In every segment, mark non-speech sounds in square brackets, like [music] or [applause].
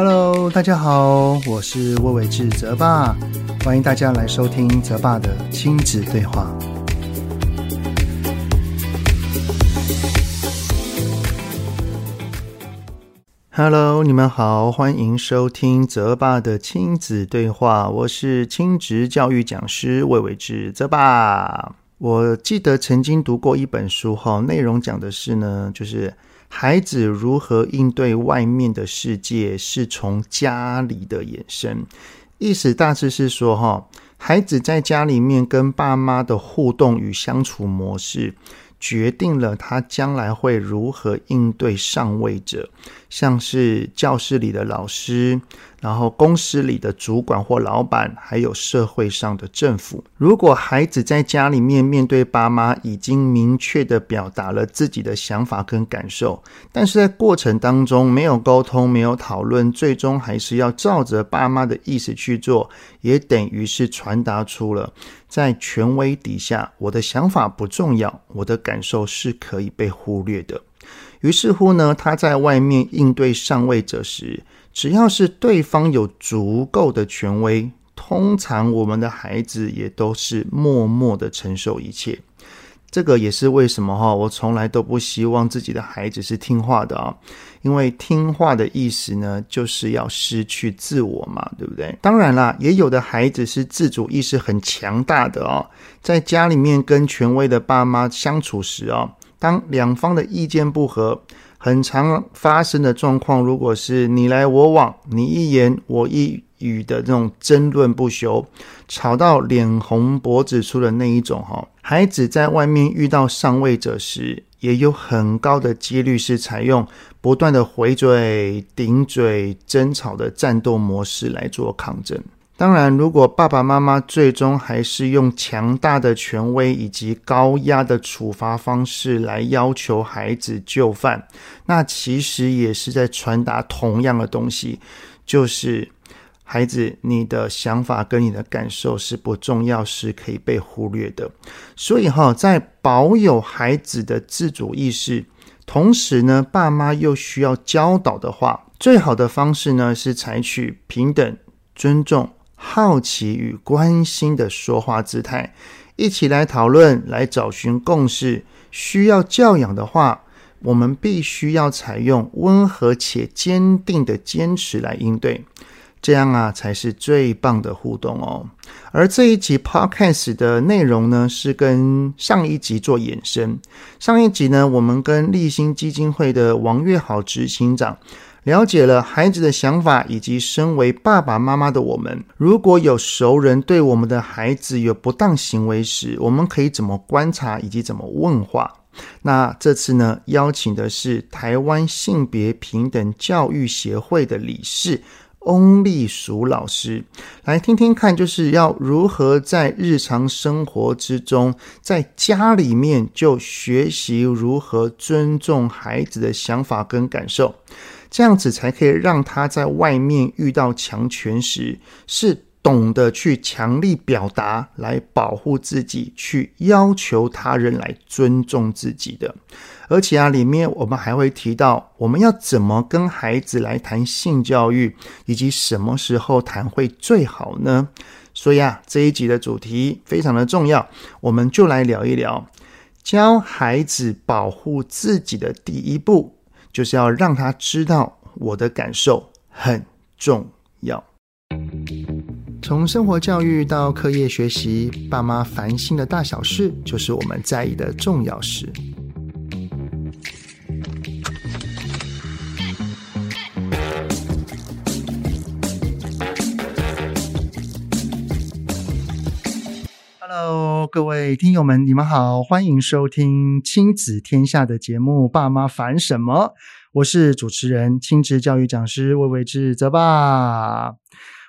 Hello，大家好，我是魏玮志泽爸，欢迎大家来收听泽爸的亲子对话。Hello，你们好，欢迎收听泽爸的亲子对话，我是亲职教育讲师魏玮志泽爸。我记得曾经读过一本书，哈，内容讲的是呢，就是孩子如何应对外面的世界，是从家里的衍生。意思大致是说，哈，孩子在家里面跟爸妈的互动与相处模式，决定了他将来会如何应对上位者，像是教室里的老师。然后，公司里的主管或老板，还有社会上的政府，如果孩子在家里面面对爸妈，已经明确地表达了自己的想法跟感受，但是在过程当中没有沟通、没有讨论，最终还是要照着爸妈的意思去做，也等于是传达出了在权威底下，我的想法不重要，我的感受是可以被忽略的。于是乎呢，他在外面应对上位者时，只要是对方有足够的权威，通常我们的孩子也都是默默的承受一切。这个也是为什么哈，我从来都不希望自己的孩子是听话的啊，因为听话的意思呢，就是要失去自我嘛，对不对？当然啦，也有的孩子是自主意识很强大的哦，在家里面跟权威的爸妈相处时啊，当两方的意见不合。很常发生的状况，如果是你来我往，你一言我一语的这种争论不休，吵到脸红脖子粗的那一种哈，孩子在外面遇到上位者时，也有很高的几率是采用不断的回嘴、顶嘴、争吵的战斗模式来做抗争。当然，如果爸爸妈妈最终还是用强大的权威以及高压的处罚方式来要求孩子就范，那其实也是在传达同样的东西，就是孩子，你的想法跟你的感受是不重要，是可以被忽略的。所以哈，在保有孩子的自主意识，同时呢，爸妈又需要教导的话，最好的方式呢是采取平等、尊重。好奇与关心的说话姿态，一起来讨论，来找寻共识。需要教养的话，我们必须要采用温和且坚定的坚持来应对，这样啊才是最棒的互动哦。而这一集 Podcast 的内容呢，是跟上一集做延伸。上一集呢，我们跟立新基金会的王月豪执行长。了解了孩子的想法，以及身为爸爸妈妈的我们，如果有熟人对我们的孩子有不当行为时，我们可以怎么观察以及怎么问话？那这次呢，邀请的是台湾性别平等教育协会的理事翁丽淑老师，来听听看，就是要如何在日常生活之中，在家里面就学习如何尊重孩子的想法跟感受。这样子才可以让他在外面遇到强权时，是懂得去强力表达，来保护自己，去要求他人来尊重自己的。而且啊，里面我们还会提到，我们要怎么跟孩子来谈性教育，以及什么时候谈会最好呢？所以啊，这一集的主题非常的重要，我们就来聊一聊，教孩子保护自己的第一步。就是要让他知道我的感受很重要。从生活教育到课业学习，爸妈烦心的大小事，就是我们在意的重要事。各位听友们，你们好，欢迎收听亲子天下的节目《爸妈烦什么》。我是主持人、亲职教育讲师魏魏志泽爸。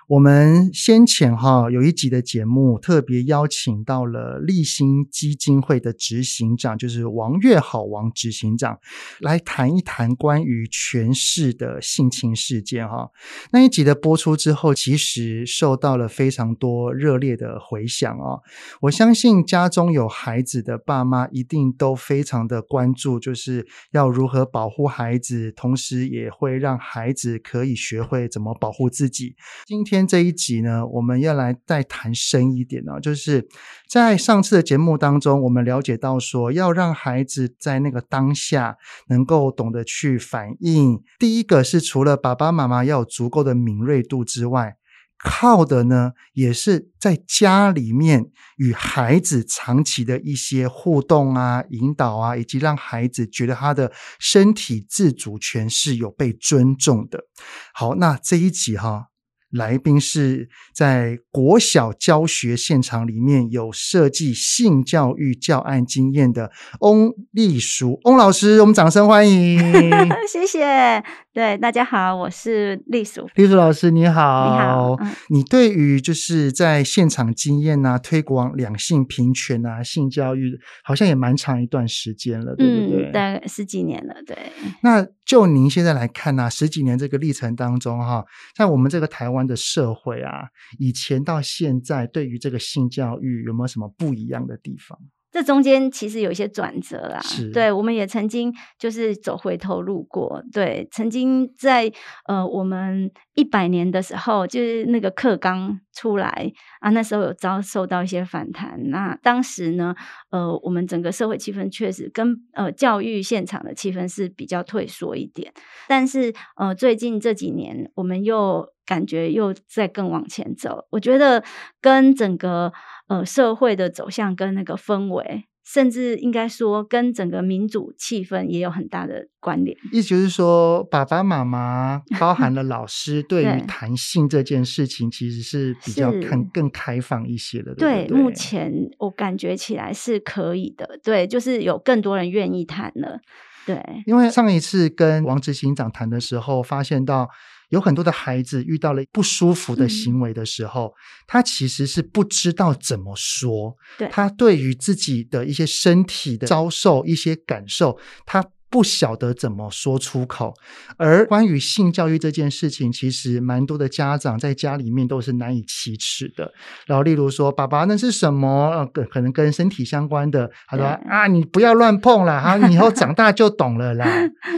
我们先前哈有一集的节目，特别邀请到了立新基金会的执行长，就是王月好王执行长，来谈一谈关于权势的性侵事件哈。那一集的播出之后，其实受到了非常多热烈的回响啊。我相信家中有孩子的爸妈一定都非常的关注，就是要如何保护孩子，同时也会让孩子可以学会怎么保护自己。今天。天这一集呢，我们要来再谈深一点呢，就是在上次的节目当中，我们了解到说，要让孩子在那个当下能够懂得去反应。第一个是除了爸爸妈妈要有足够的敏锐度之外，靠的呢，也是在家里面与孩子长期的一些互动啊、引导啊，以及让孩子觉得他的身体自主权是有被尊重的。好，那这一集哈。来宾是在国小教学现场里面有设计性教育教案经验的翁丽淑翁老师，我们掌声欢迎。[laughs] 谢谢，对，大家好，我是丽淑。丽淑老师你好，你好。嗯、你对于就是在现场经验啊，推广两性平权啊，性教育，好像也蛮长一段时间了，对不对？嗯，大概十几年了，对。那就您现在来看呢、啊，十几年这个历程当中哈，在我们这个台湾。的社会啊，以前到现在，对于这个性教育有没有什么不一样的地方？这中间其实有一些转折啦，是对，我们也曾经就是走回头路过，对，曾经在呃我们一百年的时候，就是那个课纲出来啊，那时候有遭受到一些反弹。那当时呢，呃，我们整个社会气氛确实跟呃教育现场的气氛是比较退缩一点，但是呃最近这几年，我们又感觉又在更往前走，我觉得跟整个。呃，社会的走向跟那个氛围，甚至应该说跟整个民主气氛也有很大的关联。意思就是说，爸爸妈妈包含了老师，[laughs] 对于谈性这件事情，其实是比较看更开放一些的。对，对，目前我感觉起来是可以的。对，就是有更多人愿意谈了。对，因为上一次跟王执行长谈的时候，发现到。有很多的孩子遇到了不舒服的行为的时候，嗯、他其实是不知道怎么说。对，他对于自己的一些身体的遭受、一些感受，他不晓得怎么说出口。而关于性教育这件事情，其实蛮多的家长在家里面都是难以启齿的。然后，例如说：“爸爸，那是什么？可可能跟身体相关的。”他说：“啊，你不要乱碰啦哈，你以后长大就懂了啦。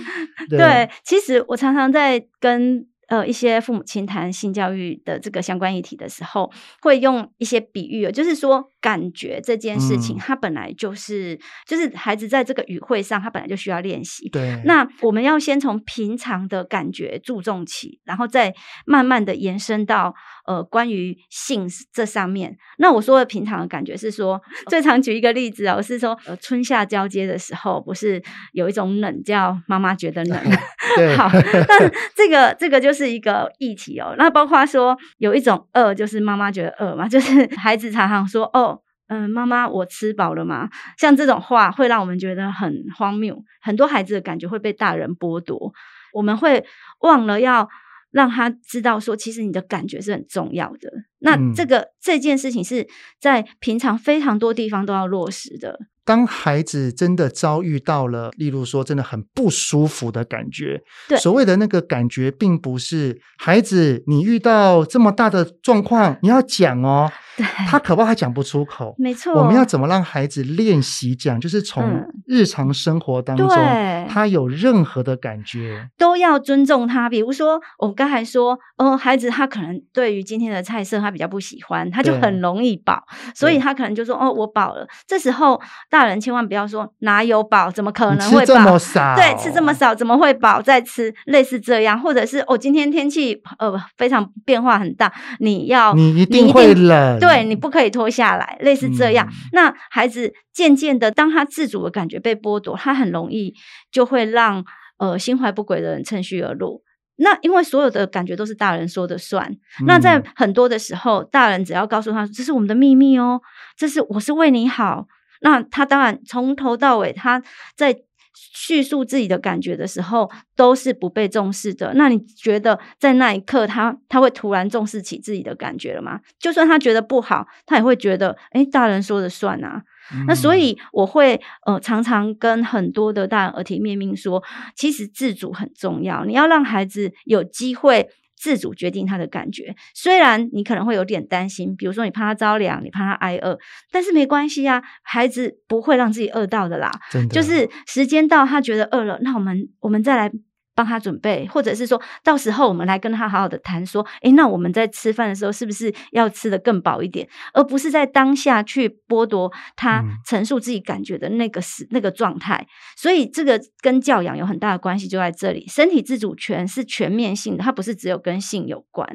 [laughs] 对”对，其实我常常在跟。呃，一些父母亲谈性教育的这个相关议题的时候，会用一些比喻，就是说，感觉这件事情，它本来就是，嗯、就是孩子在这个语汇上，他本来就需要练习。对，那我们要先从平常的感觉注重起，然后再慢慢的延伸到呃，关于性这上面。那我说的平常的感觉是说，最常举一个例子哦，是说，呃，春夏交接的时候，不是有一种冷叫妈妈觉得冷？[laughs] 对，[laughs] 好，那这个这个就是。是一个议题哦，那包括说有一种饿，就是妈妈觉得饿嘛，就是 [laughs] 孩子常常说哦，嗯，妈妈我吃饱了吗？像这种话会让我们觉得很荒谬，很多孩子的感觉会被大人剥夺，我们会忘了要让他知道说，其实你的感觉是很重要的。那这个、嗯、这件事情是在平常非常多地方都要落实的。当孩子真的遭遇到了，例如说真的很不舒服的感觉，对，所谓的那个感觉，并不是孩子你遇到这么大的状况，你要讲哦。[laughs] 对，他可不，他讲不出口。没错，我们要怎么让孩子练习讲？就是从日常生活当中，嗯、他有任何的感觉，都要尊重他。比如说，我刚才说，哦，孩子他可能对于今天的菜色他比较不喜欢，他就很容易饱，所以他可能就说，哦，我饱了。这时候大人千万不要说哪有饱，怎么可能会这么少，对，吃这么少怎么会饱？再吃类似这样，或者是哦，今天天气呃非常变化很大，你要你一定会冷。对，你不可以脱下来，类似这样。嗯、那孩子渐渐的，当他自主的感觉被剥夺，他很容易就会让呃心怀不轨的人趁虚而入。那因为所有的感觉都是大人说的算。嗯、那在很多的时候，大人只要告诉他这是我们的秘密哦，这是我是为你好。那他当然从头到尾他在叙述自己的感觉的时候，都是不被重视的。那你觉得在那一刻他，他他会突然重视起自己的感觉了吗？就算他觉得不好，他也会觉得，诶，大人说的算啊。嗯、那所以我会呃常常跟很多的大人耳提面命说，其实自主很重要，你要让孩子有机会。自主决定他的感觉，虽然你可能会有点担心，比如说你怕他着凉，你怕他挨饿，但是没关系啊，孩子不会让自己饿到的啦。真的。就是时间到，他觉得饿了，那我们我们再来。帮他准备，或者是说到时候我们来跟他好好的谈，说，诶，那我们在吃饭的时候是不是要吃得更饱一点，而不是在当下去剥夺他陈述自己感觉的那个时、嗯、那个状态。所以这个跟教养有很大的关系，就在这里。身体自主权是全面性的，它不是只有跟性有关。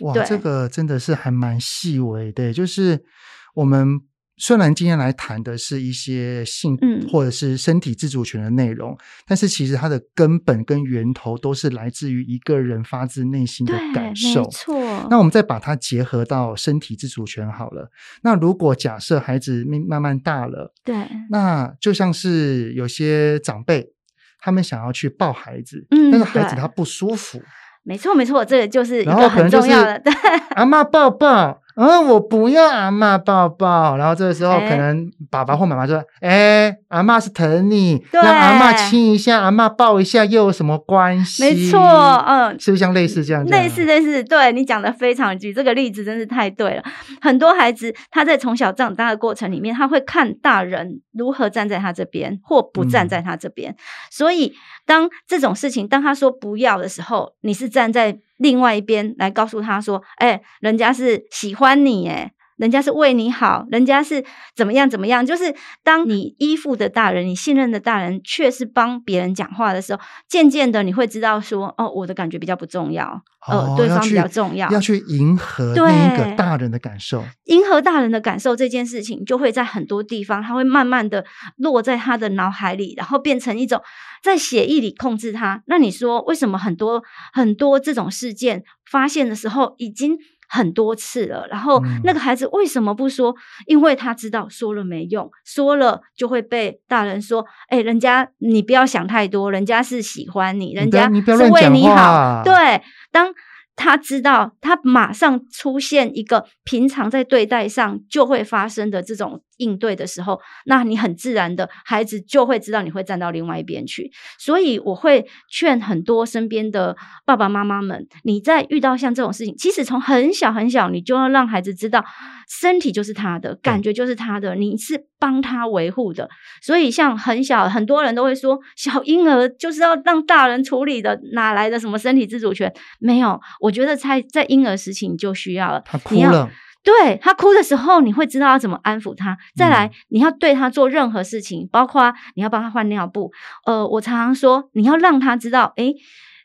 哇，这个真的是还蛮细微的，就是我们。虽然今天来谈的是一些性或者是身体自主权的内容，嗯，但是其实它的根本跟源头都是来自于一个人发自内心的感受。没错。那我们再把它结合到身体自主权好了。那如果假设孩子慢慢大了，对，那就像是有些长辈，他们想要去抱孩子，嗯，但是孩子他不舒服。没错，没错，这个就是一个很重要的。对，阿嬷抱抱。嗯、哦，我不要阿嬷抱抱。然后这个时候，可能爸爸或妈妈说：“哎、欸，阿嬷是疼你，让阿嬷亲一下，阿嬷抱一下，又有什么关系？”没错，嗯，是不是像类似这样？类似类似，对，你讲的非常具，这个例子真是太对了。很多孩子他在从小长大的过程里面，他会看大人如何站在他这边，或不站在他这边。嗯、所以，当这种事情，当他说不要的时候，你是站在。另外一边来告诉他说：“哎、人家是喜欢你，哎，人家是为你好，人家是怎么样怎么样。就是当你依附的大人，你信任的大人，却是帮别人讲话的时候，渐渐的你会知道说，哦，我的感觉比较不重要。”呃，对方比较重要，要去迎合那一个大人的感受，迎合大人的感受这件事情，就会在很多地方，他会慢慢的落在他的脑海里，然后变成一种在血液里控制他。那你说，为什么很多很多这种事件发现的时候，已经很多次了，然后那个孩子为什么不说？嗯、因为他知道说了没用，说了就会被大人说：“哎，人家你不要想太多，人家是喜欢你，人家是为你好。”对，当。他知道，他马上出现一个平常在对待上就会发生的这种应对的时候，那你很自然的孩子就会知道你会站到另外一边去。所以我会劝很多身边的爸爸妈妈们，你在遇到像这种事情，其实从很小很小，你就要让孩子知道，身体就是他的，感觉就是他的，你是帮他维护的。所以像很小，很多人都会说，小婴儿就是要让大人处理的，哪来的什么身体自主权？没有，我觉得在在婴儿时期你就需要了。他哭了。对，他哭的时候，你会知道要怎么安抚他。再来，你要对他做任何事情，包括你要帮他换尿布。呃，我常常说，你要让他知道，诶，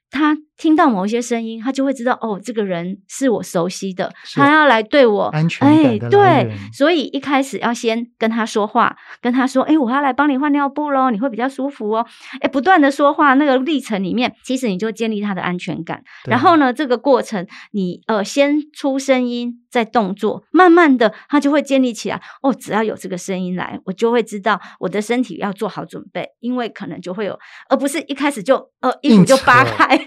他。听到某一些声音，他就会知道哦，这个人是我熟悉的，他要来对我安全感对，所以一开始要先跟他说话，跟他说：“哎，我要来帮你换尿布喽，你会比较舒服哦。”哎，不断的说话，那个历程里面，其实你就建立他的安全感。然后呢，这个过程你呃先出声音，再动作，慢慢的他就会建立起来。哦，只要有这个声音来，我就会知道我的身体要做好准备，因为可能就会有，而不是一开始就呃衣服就扒开。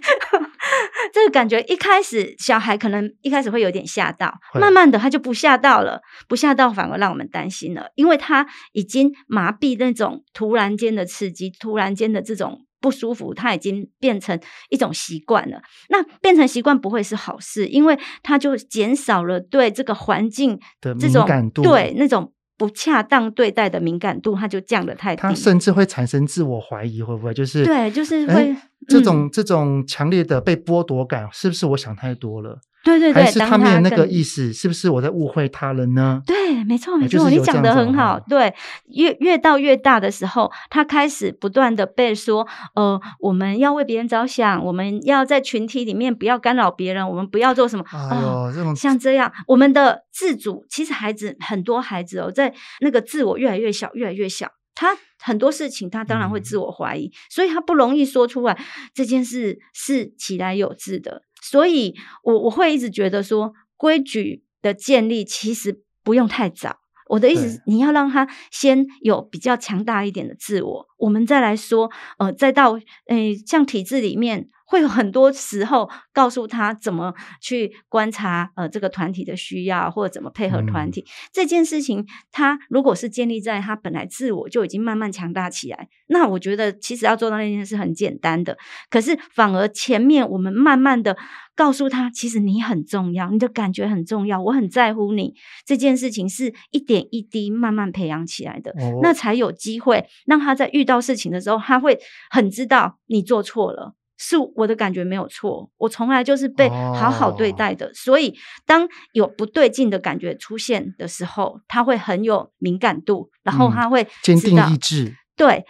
这个感觉一开始小孩可能一开始会有点吓到，慢慢的他就不吓到了，不吓到反而让我们担心了，因为他已经麻痹那种突然间的刺激，突然间的这种不舒服，他已经变成一种习惯了。那变成习惯不会是好事，因为他就减少了对这个环境的这种感度，对那种。不恰当对待的敏感度，它就降得太低。它甚至会产生自我怀疑，会不会就是对，就是会、嗯、这种这种强烈的被剥夺感，是不是我想太多了？对对对，还是他没有那个意思，是不是我在误会他了呢？对，没错没错，你讲的很好。对，越越到越大的时候，他开始不断的被说，呃，我们要为别人着想，我们要在群体里面不要干扰别人，我们不要做什么。哎呦，呃、这种像这样，我们的自主，其实孩子很多孩子哦，在那个自我越来越小，越来越小，他很多事情他当然会自我怀疑，嗯、所以他不容易说出来这件事是起来有自的。所以我我会一直觉得说，规矩的建立其实不用太早。我的意思是，你要让他先有比较强大一点的自我，我们再来说，呃，再到诶、呃，像体制里面。会有很多时候告诉他怎么去观察呃这个团体的需要，或者怎么配合团体、嗯、这件事情。他如果是建立在他本来自我就已经慢慢强大起来，那我觉得其实要做到那件事很简单的。可是反而前面我们慢慢的告诉他，其实你很重要，你的感觉很重要，我很在乎你。这件事情是一点一滴慢慢培养起来的，哦、那才有机会让他在遇到事情的时候，他会很知道你做错了。是我的感觉没有错，我从来就是被好好对待的，哦、所以当有不对劲的感觉出现的时候，他会很有敏感度，然后他会坚定意志。对，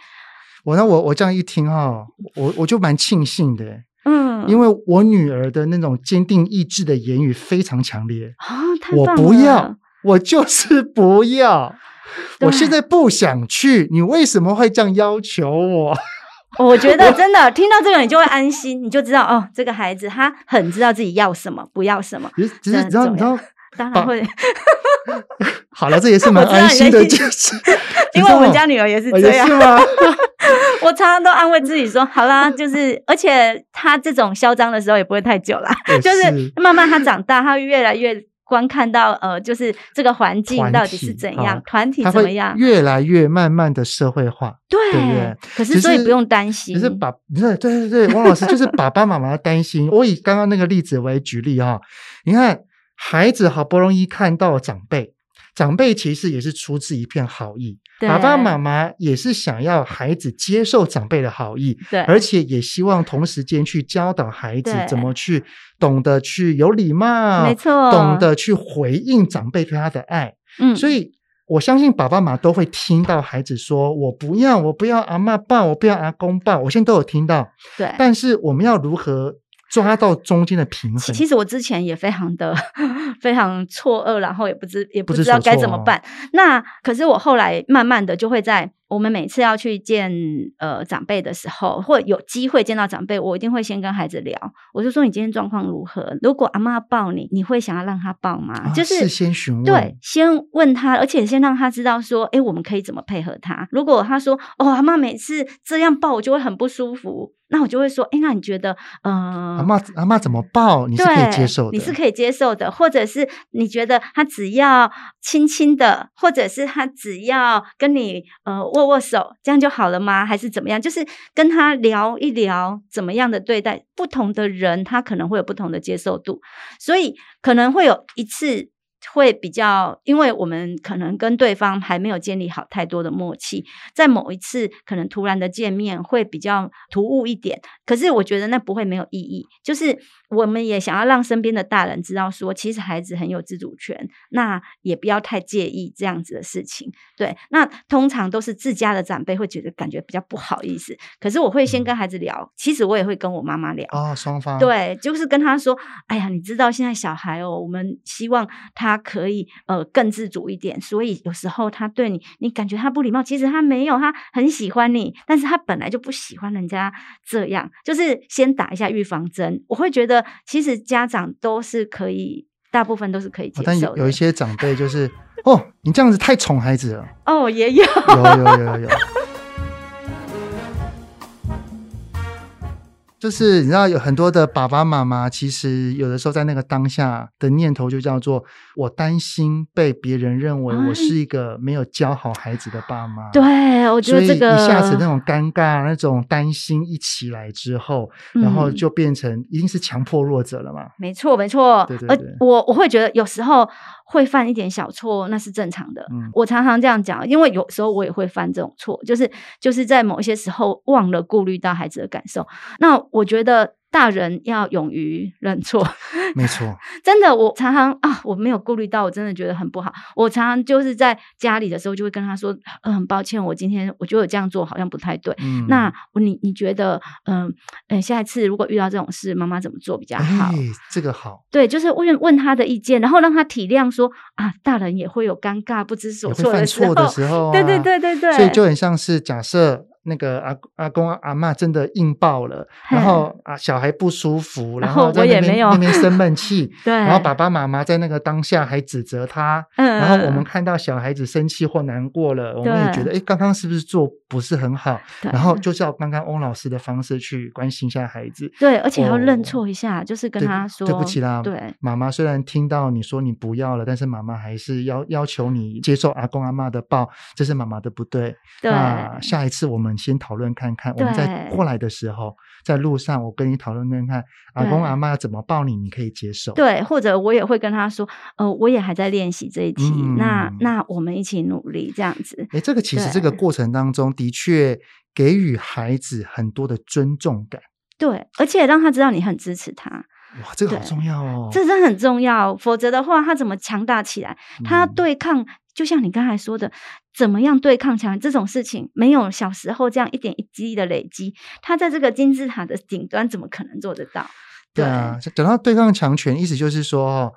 我那，我我这样一听哈，我我就蛮庆幸的，嗯，因为我女儿的那种坚定意志的言语非常强烈啊，太棒了，我不要，我就是不要，对我现在不想去，你为什么会这样要求我？[laughs] 我觉得真的听到这个，你就会安心，你就知道哦，这个孩子他很知道自己要什么，不要什么。只是，只是，然后，然后，当然会。[laughs] 好了，这也是蛮安心的，就是 [laughs] 因为我们家女儿也是这样。我常常都安慰自己说，好啦，就是，而且他这种嚣张的时候也不会太久啦，就是慢慢他长大，他会越来越。观看到呃，就是这个环境到底是怎样，团体，怎么样，越来越慢慢的社会化，对，对不对？可是所以不用担心，可是把，对对对，汪老师就是爸爸妈妈担心。我以刚刚那个例子为举例哈，你看孩子好不容易看到长辈。长辈其实也是出自一片好意，爸爸妈妈也是想要孩子接受长辈的好意，对而且也希望同时间去教导孩子怎么去懂得去有礼貌，没错，懂得去回应长辈对他的爱。嗯，所以我相信爸爸妈妈都会听到孩子说：“我不要，我不要阿嬷抱，我不要阿公抱。”我现在都有听到，对。但是我们要如何？抓到中间的平衡。其实我之前也非常的 [laughs] 非常错愕，然后也不知也不知道该怎么办。那可是我后来慢慢的就会在。我们每次要去见呃长辈的时候，或有机会见到长辈，我一定会先跟孩子聊。我就说，你今天状况如何？如果阿妈抱你，你会想要让他抱吗？啊、就是先询问，对，先问他，而且先让他知道说，哎，我们可以怎么配合他。如果他说，哦，阿妈每次这样抱我就会很不舒服，那我就会说，哎，那你觉得，嗯、呃，阿妈阿妈怎么抱你是可以接受的？你是可以接受的，或者是你觉得他只要轻轻的，或者是他只要跟你呃握握握手，这样就好了吗？还是怎么样？就是跟他聊一聊，怎么样的对待不同的人，他可能会有不同的接受度，所以可能会有一次。会比较，因为我们可能跟对方还没有建立好太多的默契，在某一次可能突然的见面会比较突兀一点。可是我觉得那不会没有意义，就是我们也想要让身边的大人知道说，其实孩子很有自主权，那也不要太介意这样子的事情。对，那通常都是自家的长辈会觉得感觉比较不好意思。可是我会先跟孩子聊，其实我也会跟我妈妈聊啊，双方对，就是跟他说，哎呀，你知道现在小孩哦，我们希望他。他可以呃更自主一点，所以有时候他对你，你感觉他不礼貌，其实他没有，他很喜欢你，但是他本来就不喜欢人家这样，就是先打一下预防针。我会觉得其实家长都是可以，大部分都是可以接受的。但有有一些长辈就是哦，你这样子太宠孩子了。哦，也有，有有有有有。就是你知道有很多的爸爸妈妈，其实有的时候在那个当下的念头就叫做我担心被别人认为我是一个没有教好孩子的爸妈。对，我觉得这个一下子那种尴尬、那种担心一起来之后，嗯、然后就变成一定是强迫弱者了嘛？没错，没错。对对对。我我会觉得有时候。会犯一点小错，那是正常的。嗯，我常常这样讲，因为有时候我也会犯这种错，就是就是在某一些时候忘了顾虑到孩子的感受。那我觉得。大人要勇于认错，没错，[laughs] 真的，我常常啊，我没有顾虑到，我真的觉得很不好。我常常就是在家里的时候，就会跟他说，嗯，很抱歉，我今天我觉得我这样做好像不太对。嗯，那你你觉得，嗯嗯，下一次如果遇到这种事，妈妈怎么做比较好？哎，这个好，对，就是问问他的意见，然后让他体谅说啊，大人也会有尴尬、不知所措的时候，犯错的时候啊，对对对对对，所以就很像是假设。那个阿阿公阿嬷真的硬爆了，然后啊小孩不舒服，然后在那边那边生闷气，[laughs] 对，然后爸爸妈妈在那个当下还指责他，嗯，然后我们看到小孩子生气或难过了，我们也觉得，哎，刚刚是不是做不是很好？然后就照刚刚翁老师的方式去关心一下孩子，对，而且要认错一下，就是跟他说对不起啦，对，妈妈虽然听到你说你不要了，但是妈妈还是要要求你接受阿公阿妈的抱，这是妈妈的不对，对，下一次我们先讨论看看，我们在过来的时候，在路上我跟你讨论看看，阿公阿妈要怎么抱你，你可以接受。对，或者我也会跟他说，呃，我也还在练习这一题，嗯、那那我们一起努力这样子。哎，这个其实这个过程当中的确给予孩子很多的尊重感。对，而且让他知道你很支持他。哇，这个好重要哦，这真的很重要。否则的话，他怎么强大起来？他对抗。就像你刚才说的，怎么样对抗强这种事情，没有小时候这样一点一滴的累积，他在这个金字塔的顶端怎么可能做得到？对，对啊，等到对抗强权，意思就是说。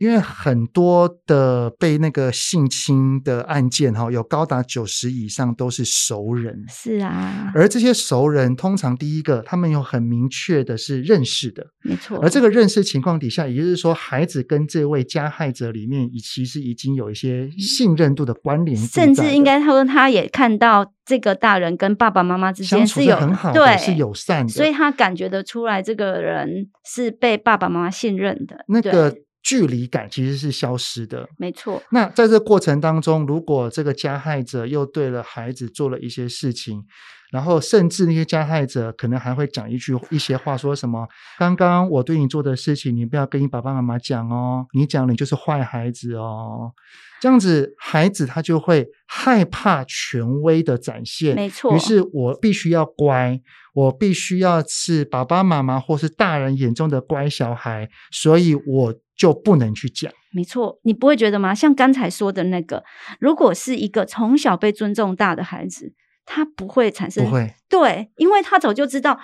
因为很多的被那个性侵的案件哈，有高达九十以上都是熟人。是啊，而这些熟人通常第一个，他们有很明确的是认识的，没错。而这个认识情况底下，也就是说，孩子跟这位加害者里面，其实已经有一些信任度的关联，甚至应该他说他也看到这个大人跟爸爸妈妈之间是有很好的，对，是友善的，所以他感觉得出来，这个人是被爸爸妈妈信任的。那个。距离感其实是消失的，没错。那在这个过程当中，如果这个加害者又对了孩子做了一些事情，然后甚至那些加害者可能还会讲一句一些话，说什么“刚刚我对你做的事情，你不要跟你爸爸妈妈讲哦，你讲你就是坏孩子哦”，这样子孩子他就会害怕权威的展现，没错。于是我必须要乖，我必须要是爸爸妈妈或是大人眼中的乖小孩，所以我。就不能去讲，没错，你不会觉得吗？像刚才说的那个，如果是一个从小被尊重大的孩子，他不会产生，不会，对，因为他早就知道，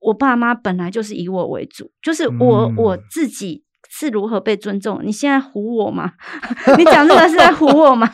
我爸妈本来就是以我为主，就是我、嗯、我自己。是如何被尊重？你现在唬我吗？[laughs] 你讲这个是在唬我吗？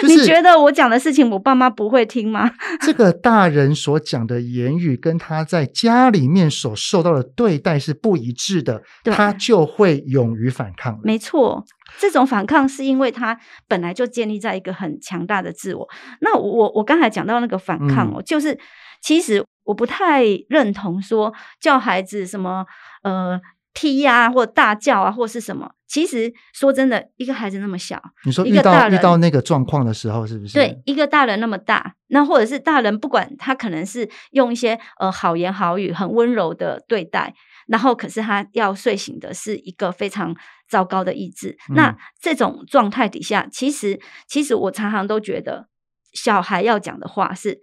就是、你觉得我讲的事情，我爸妈不会听吗？这个大人所讲的言语跟他在家里面所受到的对待是不一致的，他就会勇于反抗。没错，这种反抗是因为他本来就建立在一个很强大的自我。那我我刚才讲到那个反抗哦，嗯、就是其实我不太认同说叫孩子什么呃。踢呀、啊，或大叫啊，或是什么？其实说真的，一个孩子那么小，你说遇到一个大人遇到那个状况的时候，是不是？对，一个大人那么大，那或者是大人，不管他可能是用一些呃好言好语、很温柔的对待，然后可是他要睡醒的是一个非常糟糕的意志。嗯、那这种状态底下，其实其实我常常都觉得，小孩要讲的话是，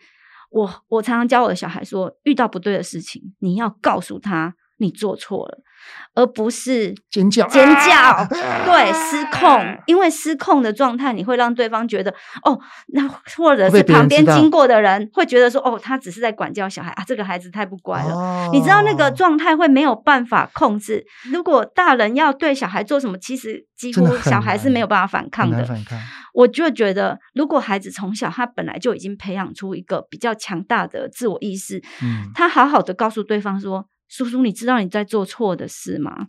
我我常常教我的小孩说，遇到不对的事情，你要告诉他。你做错了，而不是尖叫尖叫，啊、对，失控，因为失控的状态，你会让对方觉得哦，那或者是旁边经过的人会觉得说哦，他只是在管教小孩啊，这个孩子太不乖了。哦、你知道那个状态会没有办法控制。如果大人要对小孩做什么，其实几乎小孩是没有办法反抗的。反抗。我就觉得，如果孩子从小他本来就已经培养出一个比较强大的自我意识，嗯，他好好的告诉对方说。叔叔，你知道你在做错的事吗？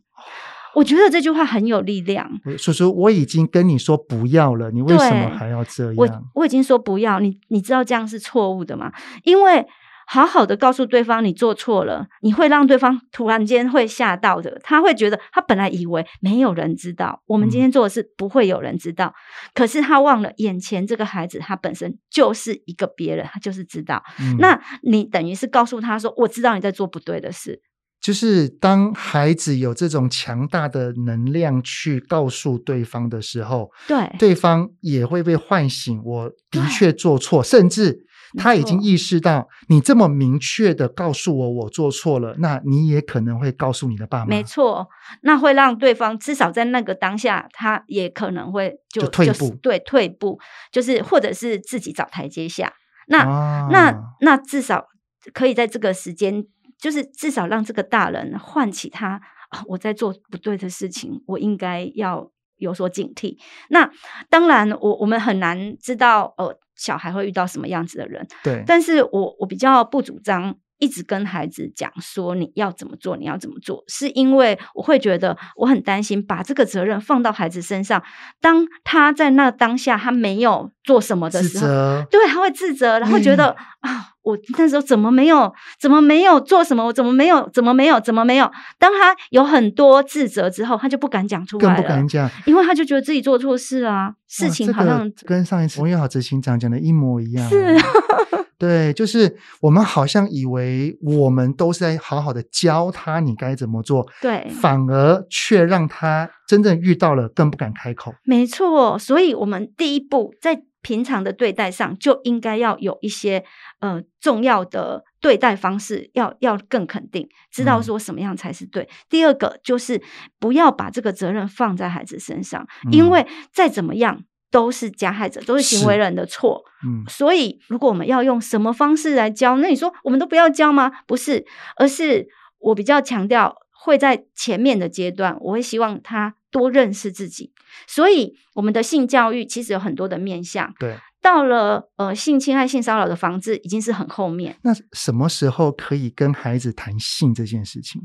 我觉得这句话很有力量。叔叔，我已经跟你说不要了，你为什么还要这样？我我已经说不要，你你知道这样是错误的吗？因为。好好的告诉对方你做错了，你会让对方突然间会吓到的。他会觉得他本来以为没有人知道，我们今天做的事不会有人知道，嗯、可是他忘了眼前这个孩子他本身就是一个别人，他就是知道。嗯、那你等于是告诉他说：“我知道你在做不对的事。”就是当孩子有这种强大的能量去告诉对方的时候，对，对方也会被唤醒。我的确做错，甚至。他已经意识到，你这么明确的告诉我我做错了，那你也可能会告诉你的爸妈。没错，那会让对方至少在那个当下，他也可能会就，就退步，对，退步，就是或者是自己找台阶下。那、啊、那那至少可以在这个时间，就是至少让这个大人唤起他啊，我在做不对的事情，我应该要有所警惕。那当然我，我我们很难知道，呃，小孩会遇到什么样子的人。对，但是我我比较不主张。一直跟孩子讲说，你要怎么做，你要怎么做，是因为我会觉得我很担心把这个责任放到孩子身上，当他在那当下他没有做什么的时候，对，他会自责，然后觉得啊、我那时候怎么没有，怎么没有做什么，我怎么没有，怎么没有，怎么没有？当他有很多自责之后，他就不敢讲出来了，更不敢讲，因为他就觉得自己做错事啊，事情好像、这个、跟上一次王月豪执行长讲的一模一样，是。[laughs] 对，就是我们好像以为我们都是在好好的教他你该怎么做，对，反而却让他真正遇到了更不敢开口。没错，所以我们第一步在平常的对待上就应该要有一些呃重要的对待方式，要要更肯定，知道说什么样才是对。嗯。第二个就是不要把这个责任放在孩子身上，因为再怎么样。都是加害者，都是行为人的错。嗯，所以如果我们要用什么方式来教，那你说我们都不要教吗？不是，而是我比较强调会在前面的阶段，我会希望他多认识自己。所以我们的性教育其实有很多的面向。对，到了呃性侵害、性骚扰的防治已经是很后面。那什么时候可以跟孩子谈性这件事情？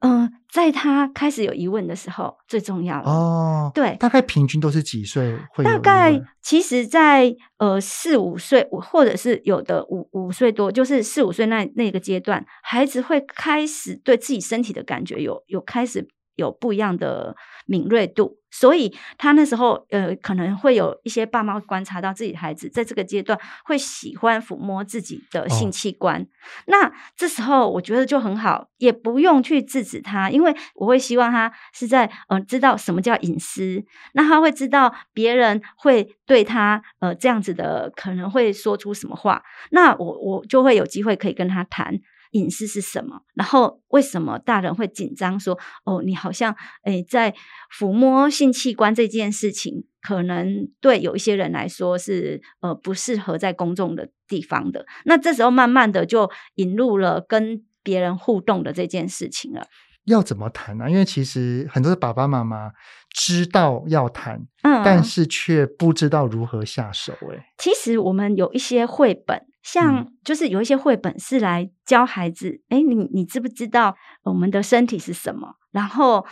嗯、呃，在他开始有疑问的时候，最重要哦。对，大概平均都是几岁会？大概其实在，在呃四五岁，或者是有的五五岁多，就是四五岁那那个阶段，孩子会开始对自己身体的感觉有有开始有不一样的敏锐度。所以他那时候，呃，可能会有一些爸妈观察到自己的孩子在这个阶段会喜欢抚摸自己的性器官。哦。那这时候我觉得就很好，也不用去制止他，因为我会希望他是在呃知道什么叫隐私，那他会知道别人会对他呃这样子的可能会说出什么话，那我我就会有机会可以跟他谈。隐私是什么？然后为什么大人会紧张？说哦，你好像诶，在抚摸性器官这件事情，可能对有一些人来说是呃不适合在公众的地方的。那这时候慢慢的就引入了跟别人互动的这件事情了。要怎么谈呢？因为其实很多的爸爸妈妈知道要谈，嗯，但是却不知道如何下手。诶，其实我们有一些绘本。像就是有一些绘本是来教孩子，哎、嗯，你你知不知道我们的身体是什么？然后，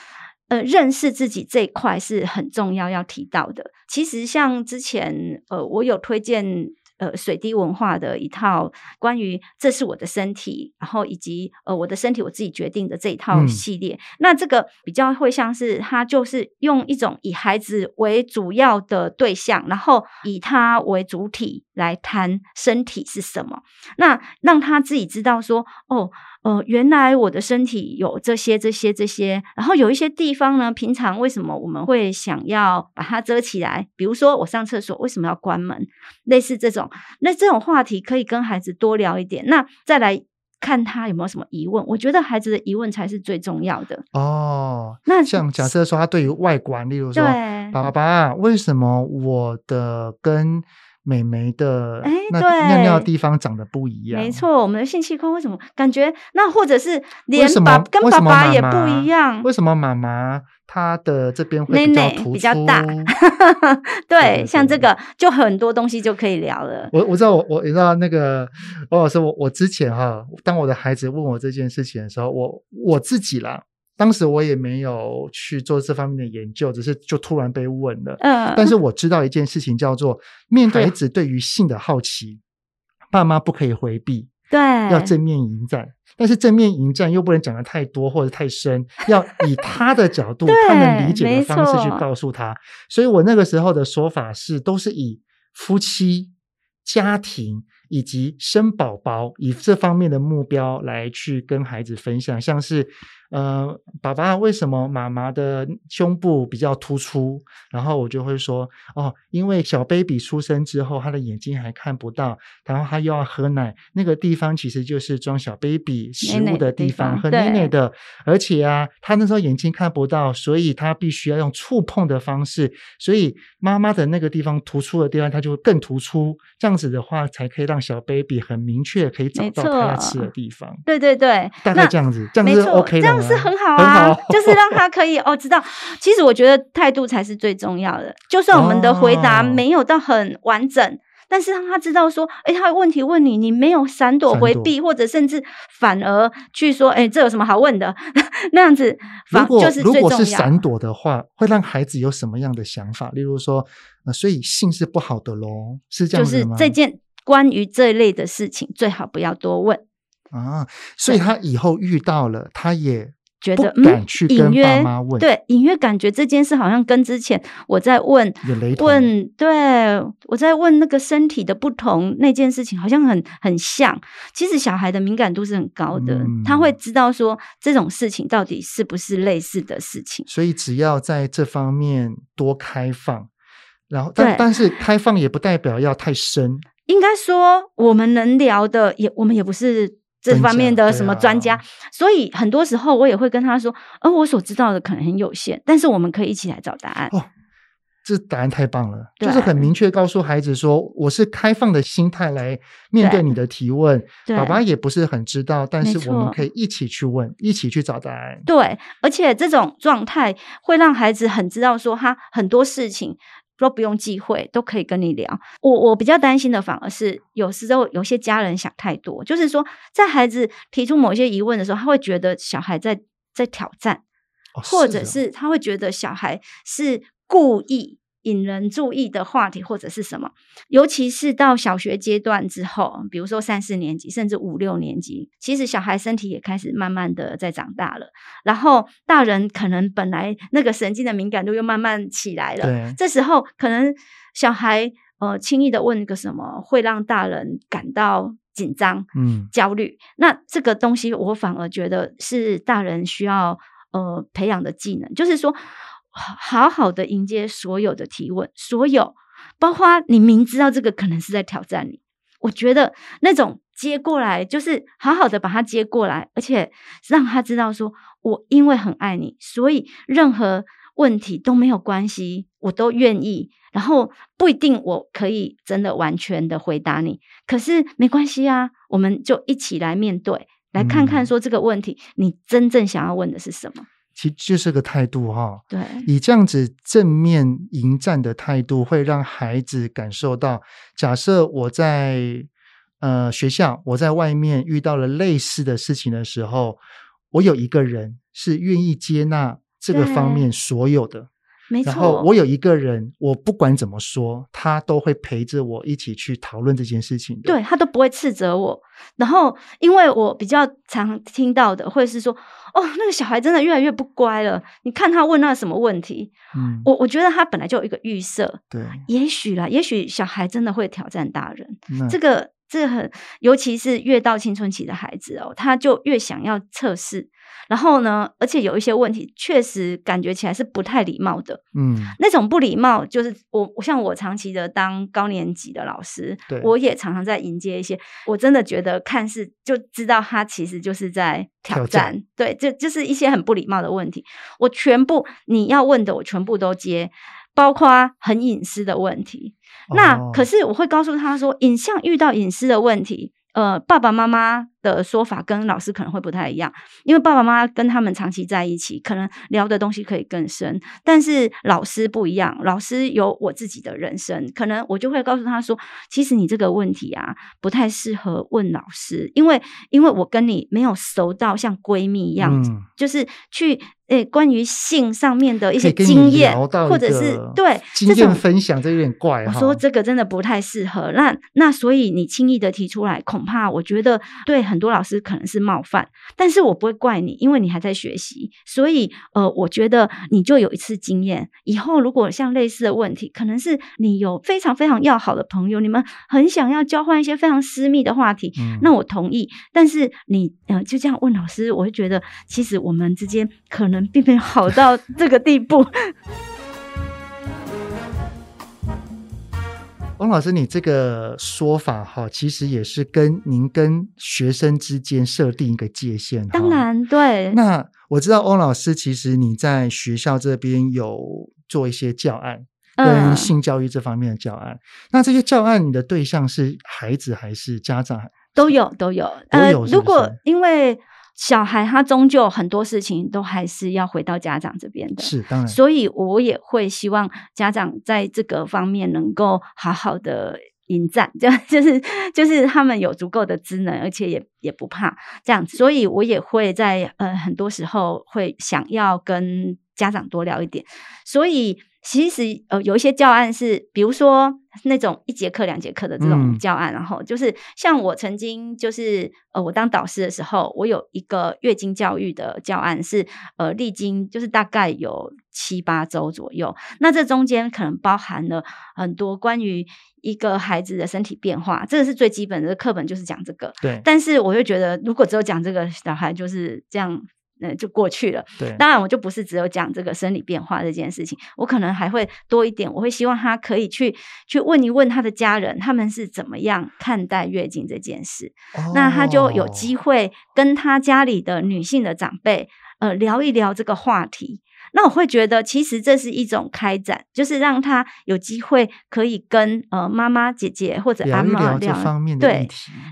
呃，认识自己这一块是很重要要提到的。其实像之前，呃，我有推荐。呃，水滴文化的一套关于这是我的身体，然后以及呃我的身体我自己决定的这一套系列，嗯、那这个比较会像是它就是用一种以孩子为主要的对象，然后以他为主体来谈身体是什么，那让他自己知道说哦。呃，原来我的身体有这些、这些、这些，然后有一些地方呢，平常为什么我们会想要把它遮起来？比如说我上厕所为什么要关门？类似这种，那这种话题可以跟孩子多聊一点。那再来看他有没有什么疑问？我觉得孩子的疑问才是最重要的哦。那像假设说他对于外观，例如说，爸爸，为什么我的跟美眉的那尿尿的地方长得不一样，没错，我们的性器官为什么感觉那或者是连爸跟爸爸也不一样？为什么妈妈她的这边会比较突出，比较大？[laughs] 对，对，对，对，像这个就很多东西就可以聊了。我我知道，我我你知道那个王老师，我我之前哈，当我的孩子问我这件事情的时候，我我自己啦。当时我也没有去做这方面的研究，只是就突然被问了。嗯，但是我知道一件事情，叫做面对孩子对于性的好奇，爸妈不可以回避，对，要正面迎战。但是正面迎战又不能讲的太多或者太深，要以 [laughs] 他的角度、他能理解的方式去告诉他。所以我那个时候的说法是，都是以夫妻、家庭。以及生宝宝，以这方面的目标来去跟孩子分享，像是，呃，爸爸为什么妈妈的胸部比较突出？然后我就会说，哦，因为小 baby 出生之后，他的眼睛还看不到，然后他又要喝奶，那个地方其实就是装小 baby 食物的地方，喝奶奶的。而且啊，他那时候眼睛看不到，所以他必须要用触碰的方式，所以妈妈的那个地方突出的地方，它就会更突出，这样子的话才可以让。小 baby 很明确可以找到他要吃的地方，对对对，大概这样子，这样子 OK 的样是很好啊，好 [laughs] 就是让他可以哦知道。其实我觉得态度才是最重要的。就算我们的回答没有到很完整，哦、但是让他知道说，哎，他有问题问你，你没有闪躲回避，或者甚至反而去说，哎，这有什么好问的？[laughs] 那样子，如果就是如果是闪躲的话，会让孩子有什么样的想法？例如说，呃，所以性是不好的喽，是这样子吗？就是这件关于这一类的事情，最好不要多问。啊，所以他以后遇到了，他也觉得不敢去跟爸妈问，对，隐约感觉这件事好像跟之前我在问问，对，我在问那个身体的不同那件事情，好像很很像。其实小孩的敏感度是很高的，嗯、他会知道说这种事情到底是不是类似的事情。所以只要在这方面多开放，然后但但是开放也不代表要太深。应该说，我们能聊的也，我们也不是。这方面的什么专家，啊、所以很多时候我也会跟他说，而、呃、我所知道的可能很有限，但是我们可以一起来找答案。哦，这答案太棒了，就是很明确告诉孩子说，我是开放的心态来面对你的提问。爸爸也不是很知道，但是我们可以一起去问，一起去找答案。对，而且这种状态会让孩子很知道说，他很多事情。都不用忌讳，都可以跟你聊。我我比较担心的反而是，有时候有些家人想太多，就是说，在孩子提出某些疑问的时候，他会觉得小孩在在挑战，哦、或者是他会觉得小孩是故意。引人注意的话题或者是什么，尤其是到小学阶段之后，比如说三四年级甚至五六年级，其实小孩身体也开始慢慢的在长大了，然后大人可能本来那个神经的敏感度又慢慢起来了，对这时候可能小孩呃轻易的问个什么，会让大人感到紧张、嗯焦虑。那这个东西我反而觉得是大人需要呃培养的技能，就是说。好好的迎接所有的提问，所有包括你明知道这个可能是在挑战你，我觉得那种接过来就是好好的把他接过来，而且让他知道说，我因为很爱你，所以任何问题都没有关系，我都愿意。然后不一定我可以真的完全的回答你，可是没关系啊，我们就一起来面对，来看看说这个问题你真正想要问的是什么。其实就是个态度哈，对，以这样子正面迎战的态度，会让孩子感受到，假设我在呃学校，我在外面遇到了类似的事情的时候，我有一个人是愿意接纳这个方面所有的。没错，然后我有一个人，我不管怎么说，他都会陪着我一起去讨论这件事情的。对，他都不会斥责我。然后，因为我比较常听到的，会是说：“哦，那个小孩真的越来越不乖了。你看他问那什么问题？”嗯，我我觉得他本来就有一个预设。对，也许啦，也许小孩真的会挑战大人。这个这很，尤其是越到青春期的孩子哦，他就越想要测试。然后呢，而且有一些问题，确实感觉起来是不太礼貌的。嗯，那种不礼貌，就是我，我像我长期的当高年级的老师，我也常常在迎接一些，我真的觉得看似就知道他其实就是在挑战。挑战对，就就是一些很不礼貌的问题，我全部你要问的，我全部都接，包括很隐私的问题。哦、那可是我会告诉他说，影像遇到隐私的问题。呃，爸爸妈妈的说法跟老师可能会不太一样，因为爸爸妈妈跟他们长期在一起，可能聊的东西可以更深。但是老师不一样，老师有我自己的人生，可能我就会告诉他说，其实你这个问题啊，不太适合问老师，因为因为我跟你没有熟到像闺蜜一样，嗯、就是去。诶，关于性上面的一些经验，或者是对经验分享，这有点怪。我说这个真的不太适合。那那所以你轻易的提出来，恐怕我觉得对很多老师可能是冒犯。但是我不会怪你，因为你还在学习。所以呃，我觉得你就有一次经验，以后如果像类似的问题，可能是你有非常非常要好的朋友，你们很想要交换一些非常私密的话题，嗯、那我同意。但是你呃就这样问老师，我会觉得其实我们之间可能。并没有好到这个地步。翁老师，你这个说法哈，其实也是跟您跟学生之间设定一个界限。当然，对。那我知道翁老师，其实你在学校这边有做一些教案，跟性教育这方面的教案。嗯、那这些教案，你的对象是孩子还是家长？都有，都有。呃，如果因为。小孩他终究很多事情都还是要回到家长这边的，是当然。所以我也会希望家长在这个方面能够好好的迎战，这 [laughs] 样就是就是他们有足够的职能，而且也也不怕这样子。所以我也会在呃很多时候会想要跟家长多聊一点，所以。其实呃，有一些教案是，比如说那种一节课、两节课的这种教案，嗯、然后就是像我曾经就是呃，我当导师的时候，我有一个月经教育的教案是呃，历经就是大概有七八周左右，那这中间可能包含了很多关于一个孩子的身体变化，这个是最基本的课本就是讲这个。对，但是我就觉得，如果只有讲这个，小孩就是这样。那就过去了。对，当然我就不是只有讲这个生理变化这件事情，我可能还会多一点。我会希望他可以去去问一问他的家人，他们是怎么样看待月经这件事。哦，那他就有机会跟他家里的女性的长辈，呃，聊一聊这个话题。那我会觉得，其实这是一种开展，就是让他有机会可以跟呃妈妈、姐姐或者阿妈聊，聊这方面的对，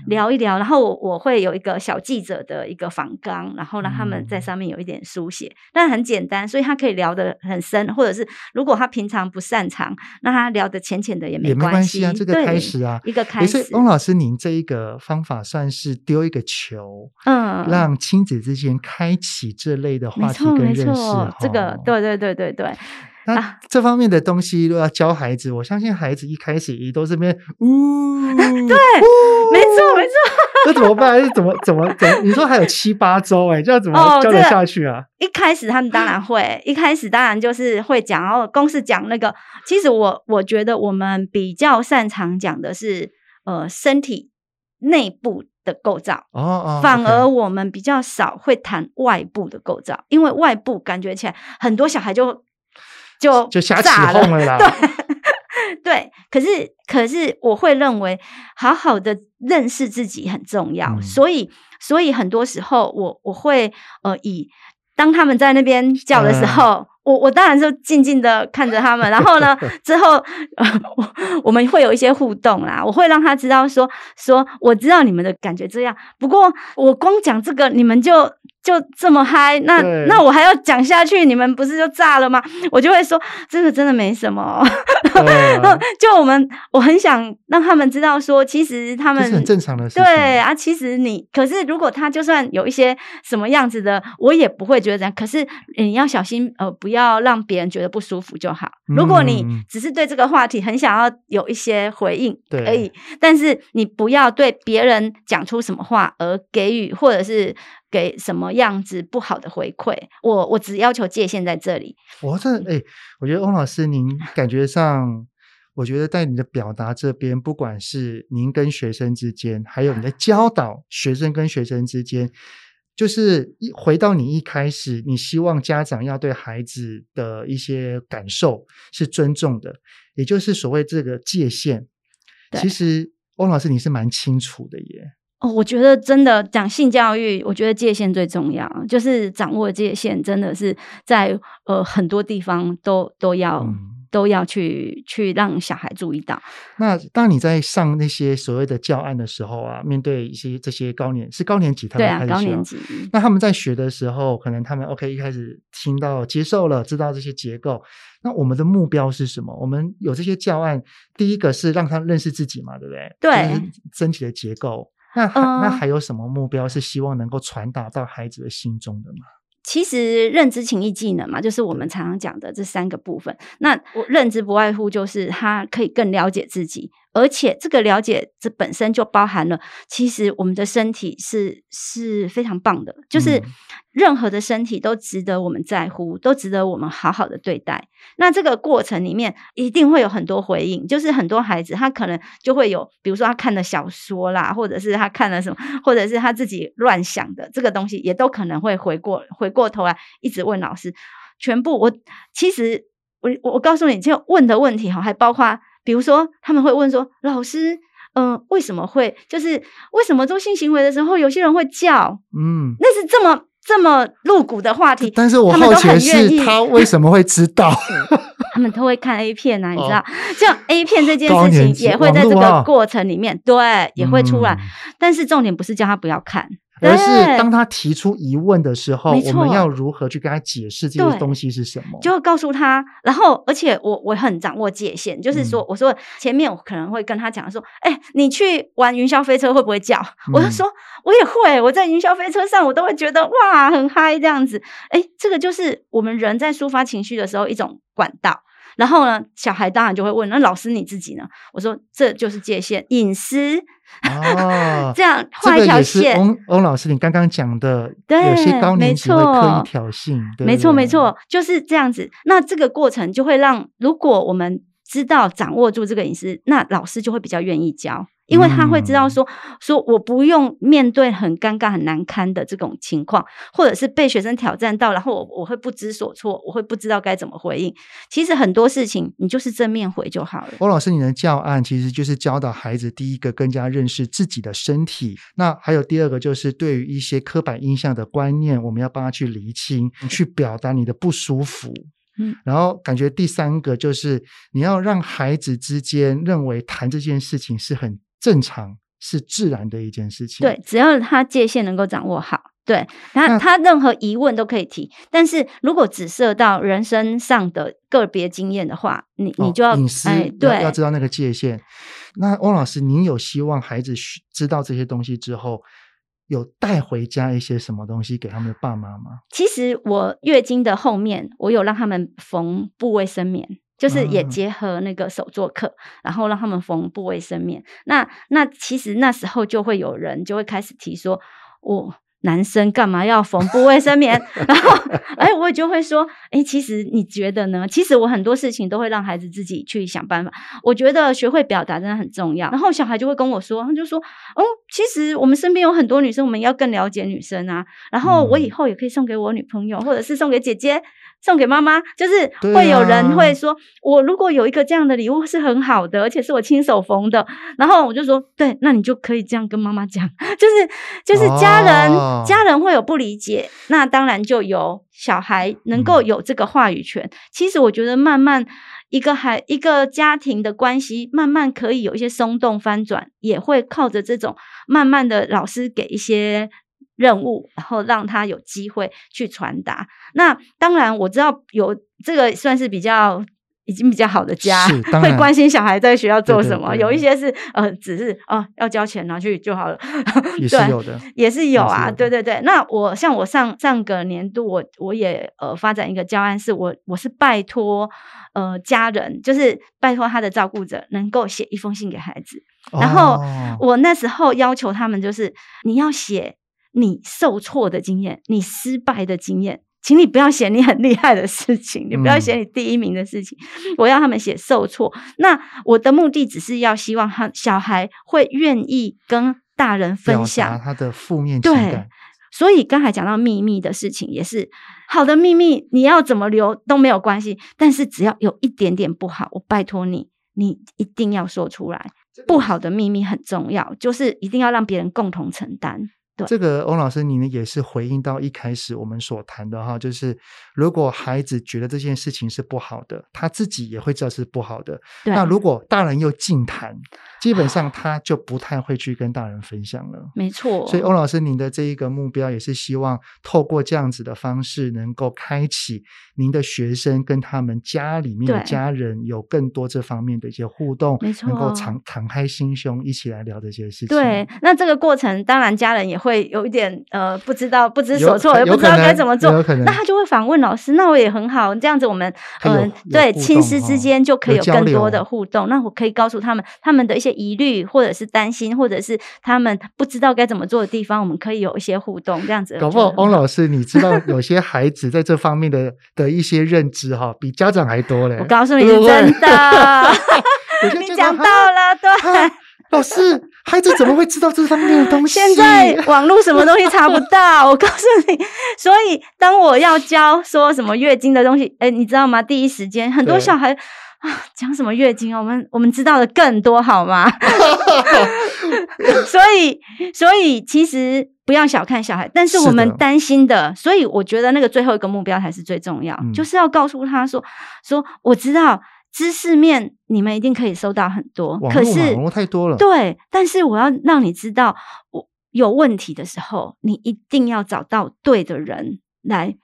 聊一聊。然后我会有一个小记者的一个访纲，然后让他们在上面有一点书写，嗯、但很简单，所以他可以聊得很深。或者是如果他平常不擅长，那他聊得浅浅的也没关系，也没关系啊。这个开始啊，一个开始。翁老师，您这一个方法算是丢一个球，嗯，让亲子之间开启这类的话题跟认识，这个。对对对对对，[laughs] 那这方面的东西如果要教孩子，我相信孩子一开始也都是边呜，[laughs] 对，没错没错，那怎么办？是怎么怎么怎么？你说还有七八周哎，这样怎么教得下去啊？一开始他们当然会，一开始当然就是会讲，然后公式讲那个。其实我我觉得我们比较擅长讲的是呃身体内部的构造哦哦，反而我们比较少会谈外部的构造，因为外部感觉起来很多小孩就就就瞎起哄了啦。[laughs] 对 [laughs] 对，可是可是我会认为好好的认识自己很重要，嗯、所以所以很多时候我我会呃以当他们在那边叫的时候。嗯我我当然就静静的看着他们，然后呢，[laughs] 之后呃，我 [laughs] 我们会有一些互动啦。我会让他知道说说，我知道你们的感觉这样，不过我光讲这个，你们就就这么嗨，那那我还要讲下去，你们不是就炸了吗？我就会说，这个真的没什么，啊、[laughs] 就我们我很想让他们知道说，其实他们是很正常的事情。对啊，其实你可是如果他就算有一些什么样子的，我也不会觉得这样。可是你要小心，呃，不要。要让别人觉得不舒服就好。如果你只是对这个话题很想要有一些回应，嗯、可以，但是你不要对别人讲出什么话而给予，或者是给什么样子不好的回馈。我我只要求界限在这里。我这哎，我觉得翁老师您 [laughs] 感觉上，我觉得在你的表达这边，不管是您跟学生之间，还有你的 [laughs] 教导学生跟学生之间。就是一回到你一开始，你希望家长要对孩子的一些感受是尊重的，也就是所谓这个界限。其实翁老师你是蛮清楚的耶。哦，我觉得真的讲性教育，我觉得界限最重要，就是掌握界限，真的是在呃很多地方都都要。嗯都要去去让小孩注意到。那当你在上那些所谓的教案的时候啊，面对一些这些高年是高年级，他们开始学，对啊，高年级。那他们在学的时候，可能他们 OK 一开始听到接受了，知道这些结构。那我们的目标是什么？我们有这些教案，第一个是让他认识自己嘛，对不对？对，身体的结构。那、嗯、那还有什么目标是希望能够传达到孩子的心中的吗？其实认知、情意、技能嘛，就是我们常常讲的这三个部分。那我认知不外乎就是他可以更了解自己。而且这个了解，这本身就包含了，其实我们的身体是是非常棒的，就是任何的身体都值得我们在乎，都值得我们好好的对待。那这个过程里面一定会有很多回应，就是很多孩子他可能就会有，比如说他看了小说啦，或者是他看了什么，或者是他自己乱想的这个东西，也都可能会回过回过头来一直问老师。全部我其实我我我告诉你，就问的问题哈，还包括。比如说，他们会问说：“老师，嗯、呃，为什么会？就是为什么做性行为的时候，有些人会叫？嗯，那是这么这么露骨的话题。但是我好奇的是，他为什么会知道？[laughs] 他们都会看 A 片啊，你知道，像、哦、A 片这件事情也会在这个过程里面，对，也会出来。嗯、但是重点不是叫他不要看，而是当他提出疑问的时候，我们要如何去跟他解释这些东西是什么？就要告诉他。然后，而且我我很掌握界限，就是说，我说前面我可能会跟他讲说，哎、欸，你去玩云霄飞车会不会叫？我就说我也会，我在云霄飞车上我都会觉得哇很嗨这样子。哎、欸，这个就是我们人在抒发情绪的时候一种管道。然后呢，小孩当然就会问：“那老师你自己呢？”我说：“这就是界限，隐私。哦 [laughs] ”这样画一条线。翁翁老师，你刚刚讲的，对，有些高年级会刻意挑衅，没错，没错，就是这样子。那这个过程就会让，如果我们知道掌握住这个隐私，那老师就会比较愿意教。因为他会知道说，说我不用面对很尴尬、很难堪的这种情况，或者是被学生挑战到，然后我我会不知所措，我会不知道该怎么回应。其实很多事情你就是正面回就好了。欧老师，你的教案其实就是教导孩子第一个更加认识自己的身体，那还有第二个就是对于一些刻板印象的观念，我们要帮他去厘清，去表达你的不舒服。嗯，然后感觉第三个就是你要让孩子之间认为谈这件事情是很。正常是自然的一件事情。对，只要他界限能够掌握好，对他他任何疑问都可以提。但是如果只涉到人生上的个别经验的话，你你就要、哦、隐私，哎，对要，要知道那个界限。那翁老师，您有希望孩子知道这些东西之后，有带回家一些什么东西给他们的爸妈吗？其实我月经的后面，我有让他们缝布卫生棉。就是也结合那个手作课，然后让他们缝布卫生棉。那那其实那时候就会有人就会开始提说，我男生干嘛要缝布卫生棉？[laughs] 然后哎，我也就会说，哎，其实你觉得呢？其实我很多事情都会让孩子自己去想办法。我觉得学会表达真的很重要。然后小孩就会跟我说，他就说，哦，其实我们身边有很多女生，我们要更了解女生啊。然后我以后也可以送给我女朋友，或者是送给姐姐。送给妈妈，就是会有人会说，啊、我如果有一个这样的礼物是很好的，而且是我亲手缝的，然后我就说，对，那你就可以这样跟妈妈讲，[laughs] 就是就是家人、哦、家人会有不理解，那当然就有小孩能够有这个话语权。嗯、其实我觉得慢慢一个孩一个家庭的关系慢慢可以有一些松动翻转，也会靠着这种慢慢的老师给一些。任务，然后让他有机会去传达。那当然，我知道有这个算是比较已经比较好的家，会关心小孩在学校做什么。对对对，有一些是呃，只是哦、呃，要交钱拿去就好了。也是有的，也是有啊。对对对。那我像我上上个年度我，我我也呃发展一个教案，是我我是拜托呃家人，就是拜托他的照顾者，能够写一封信给孩子。哦、然后我那时候要求他们，就是你要写。你受挫的经验，你失败的经验，请你不要写你很厉害的事情，你不要写你第一名的事情。嗯、我要他们写受挫。那我的目的只是要希望他小孩会愿意跟大人分享他的负面情感。对，所以刚才讲到秘密的事情，也是好的秘密，你要怎么留都没有关系。但是只要有一点点不好，我拜托你，你一定要说出来。不好的秘密很重要，就是一定要让别人共同承担。这个翁老师，你呢也是回应到一开始我们所谈的哈，就是如果孩子觉得这件事情是不好的，他自己也会知道是不好的。对那如果大人又禁谈，基本上他就不太会去跟大人分享了。没错。所以翁老师，您的这一个目标也是希望透过这样子的方式，能够开启您的学生跟他们家里面的家人有更多这方面的一些互动，没错，能够敞敞开心胸一起来聊这些事情。对，那这个过程当然家人也会。会有一点呃，不知道不知所措，也不知道该怎么做，那他就会反问老师。那我也很好，这样子我们嗯、呃，对亲师之间就可以有更多的互动。那我可以告诉他们他们的一些疑虑，或者是担心，或者是他们不知道该怎么做的地方，我们可以有一些互动。这样子，搞不好翁老师，你知道有些孩子在这方面的的一些认知哈，比家长还多嘞。[laughs] 我告诉你是真的，[laughs] [laughs] 你讲到了，对。老师，孩子怎么会知道这方面的东西？现在网络什么东西查不到，我告诉你。所以当我要教说什么月经的东西，哎，你知道吗？第一时间很多小孩啊，讲什么月经，我们我们知道的更多，好吗？[laughs] 所以，所以其实不要小看小孩，但是我们担心的，的所以我觉得那个最后一个目标才是最重要，嗯、就是要告诉他说，说我知道。知识面你们一定可以收到很多，可是网络太多了。对，但是我要让你知道，我有问题的时候，你一定要找到对的人来，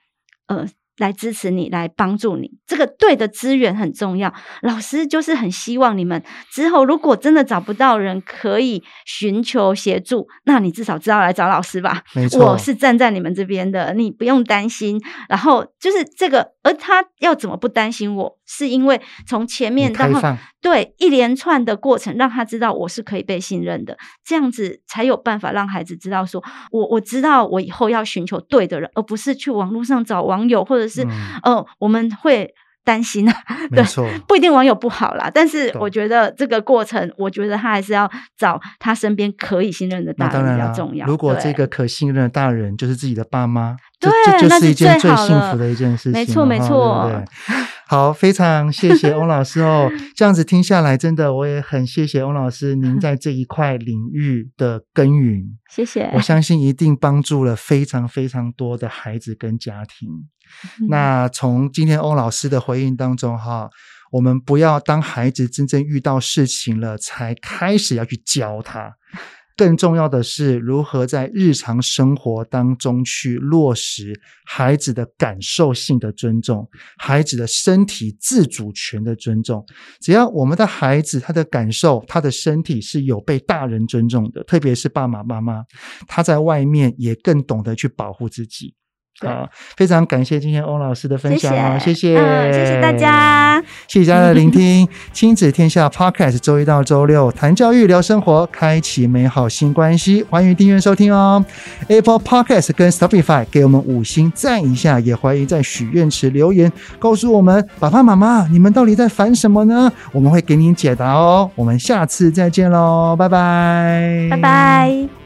呃。来支持你，来帮助你，这个对的资源很重要。老师就是很希望你们之后，如果真的找不到人可以寻求协助，那你至少知道来找老师吧。没错，我是站在你们这边的，你不用担心。然后就是这个，而他要怎么不担心我？是因为从前面到后，对一连串的过程，让他知道我是可以被信任的，这样子才有办法让孩子知道说，我我知道我以后要寻求对的人，而不是去网络上找网友或者是，嗯、呃，我们会担心啊，[laughs] 对，不一定网友不好啦，但是我觉得这个过程，我觉得他还是要找他身边可以信任的大人比较重要。如果这个可信任的大人就是自己的爸妈，对，这就是一件最幸福的一件事情，没错没错。对好，非常谢谢翁老师哦。[laughs] 这样子听下来，真的我也很谢谢翁老师您在 [laughs] 这一块领域的耕耘。谢谢，我相信一定帮助了非常非常多的孩子跟家庭。嗯、那从今天欧老师的回应当中哈，我们不要当孩子真正遇到事情了才开始要去教他。[laughs] 更重要的是，如何在日常生活当中去落实孩子的感受性的尊重，孩子的身体自主权的尊重。只要我们的孩子他的感受、他的身体是有被大人尊重的，特别是爸爸妈妈，他在外面也更懂得去保护自己。好，非常感谢今天翁老师的分享哦，谢谢，谢谢，嗯，谢谢大家，谢谢大家的聆听。亲子天下 Podcast，周一到周六谈教育、聊生活，开启美好新关系。欢迎订阅收听哦，Apple Podcast 跟 Spotify 给我们五星赞一下，也欢迎在许愿池留言告诉我们爸爸妈妈，你们到底在烦什么呢？我们会给你解答哦。我们下次再见喽，拜拜，拜拜。